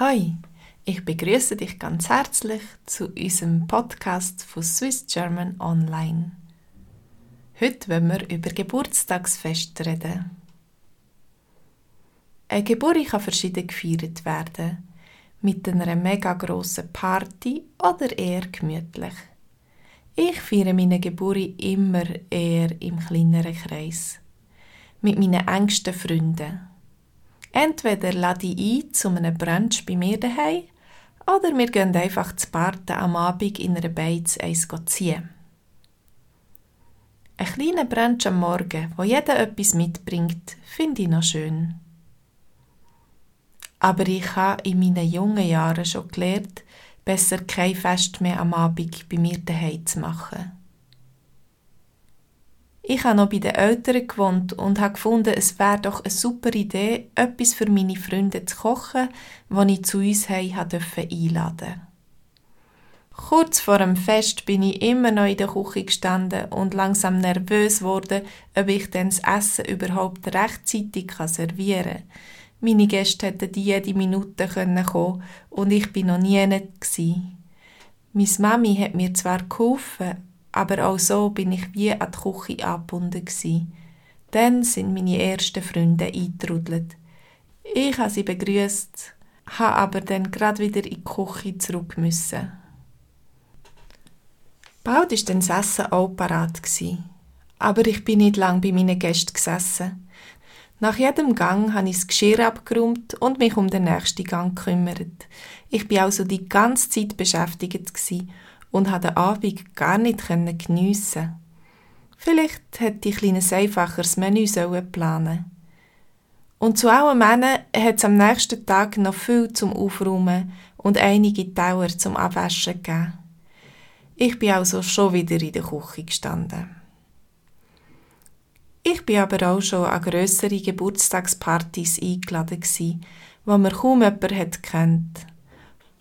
Hi, ich begrüße dich ganz herzlich zu unserem Podcast von Swiss German Online. Heute wollen wir über Geburtstagsfest reden. Eine Geburt kann verschieden gefeiert werden. Mit einer mega grossen Party oder eher gemütlich. Ich feiere meine Geburt immer eher im kleineren Kreis. Mit meinen engsten Freunden. Entweder lade ich ein zu einem Brunch bei mir daheim oder wir gehen einfach zu Barten am Abend in einer Beiz eins ziehen. Ein kleiner Brunch am Morgen, wo jeder etwas mitbringt, finde ich noch schön. Aber ich habe in meinen jungen Jahren schon gelernt, besser kein Fest mehr am Abend bei mir daheim zu machen. Ich habe noch bei den Eltern gewohnt und habe gefunden, es wäre doch eine super Idee, etwas für meine Freunde zu kochen, das ich zu uns einladen durfte. Kurz vor dem Fest bin ich immer noch in der Küche gestanden und langsam nervös wurde, ob ich denn das Essen überhaupt rechtzeitig servieren kann. Meine Gäste hätten jede Minute kommen und ich bin noch nie nicht Meine Mami hat mir zwar geholfen, aber auch so bin ich wie an die Küche angebunden. Dann sind meine ersten Freunde eingetrudelt. Ich habe sie begrüßt, habe aber dann gerade wieder in die Küche zurück müssen. Bald war dann das Essen auch parat. Aber ich bin nicht lang bei meinen Gästen gesessen. Nach jedem Gang habe ich das Geschirr abgeräumt und mich um den nächsten Gang gekümmert. Ich bin also die ganze Zeit beschäftigt und hat den Abend gar nicht geniessen Vielleicht hätte ich ein einfacheres Menü planen Und zu allen Männern hat es am nächsten Tag noch viel zum Aufräumen und einige Tauer zum Abwaschen gegeben. Ich bin also schon wieder in der Küche gestanden. Ich bin aber auch schon an grössere Geburtstagspartys eingeladen wo mir kaum jemand kennt.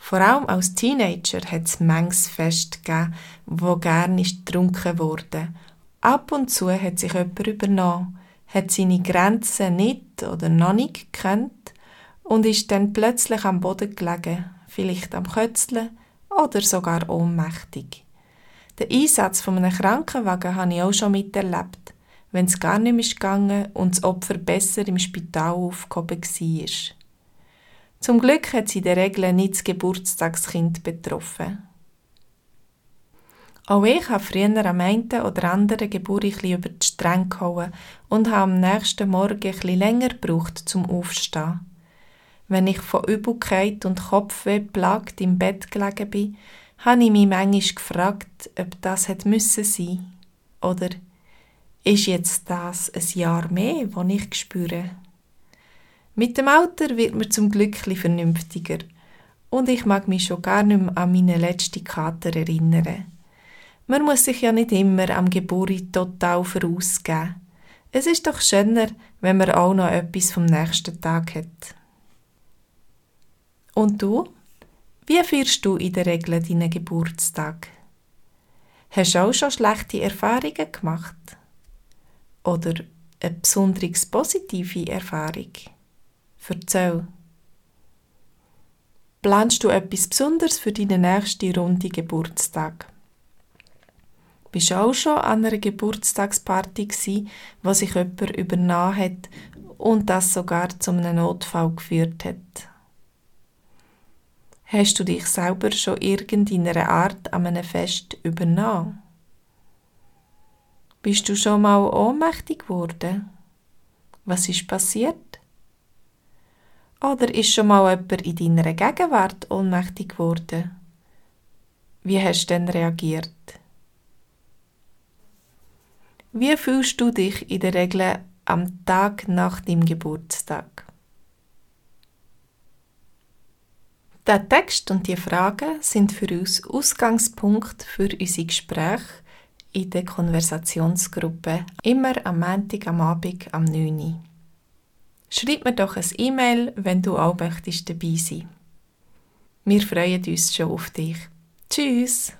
Vor allem als Teenager hat es manches Fest gegeben, wo gern ist getrunken wurde. Ab und zu hat sich jemand übernommen, hat seine Grenzen nicht oder noch nicht gekannt und ist dann plötzlich am Boden gelegen, vielleicht am Kötzeln oder sogar ohnmächtig. Den Einsatz von einem Krankenwagen habe ich auch schon miterlebt, wenn es gar nicht mehr gegangen und das Opfer besser im Spital aufgehoben war. Zum Glück hat sie in der Regel nicht das Geburtstagskind betroffen. Auch ich habe früher am einen oder anderen Geburt ein über die Stränge gehauen und habe am nächsten Morgen etwas länger gebraucht zum Aufstehen. Wenn ich von Übelkeit und Kopfweh plagt im Bett gelegen bin, habe ich mich manchmal gefragt, ob das hätte müssen sein oder ist jetzt das ein Jahr mehr, das ich spüre? Mit dem Alter wird man zum Glück vernünftiger und ich mag mich schon gar nicht mehr an meine letzte Kater erinnern. Man muss sich ja nicht immer am Geburt total vorausgeben. Es ist doch schöner, wenn man auch noch etwas vom nächsten Tag hat. Und du? Wie feierst du in der Regel deinen Geburtstag? Hast du auch schon schlechte Erfahrungen gemacht? Oder eine besonders positive Erfahrung? Erzähl. Planst du etwas Besonderes für deinen nächsten Runde Geburtstag? Bist du auch schon an einer Geburtstagsparty gsi, wo sich jemand übernommen hat und das sogar zu einem Notfall geführt hat? Hast du dich selber schon irgendeiner Art an einem Fest übernommen? Bist du schon mal ohnmächtig geworden? Was ist passiert? Oder ist schon mal jemand in deiner Gegenwart ohnmächtig geworden? Wie hast du denn reagiert? Wie fühlst du dich in der Regel am Tag nach deinem Geburtstag? Der Text und die Fragen sind für uns Ausgangspunkt für unsere Gespräche in der Konversationsgruppe, immer am Montag am Abend am 9 Uhr. Schreib mir doch ein E-Mail, wenn du auch möchtest dabei sein. Wir freuen uns schon auf dich. Tschüss!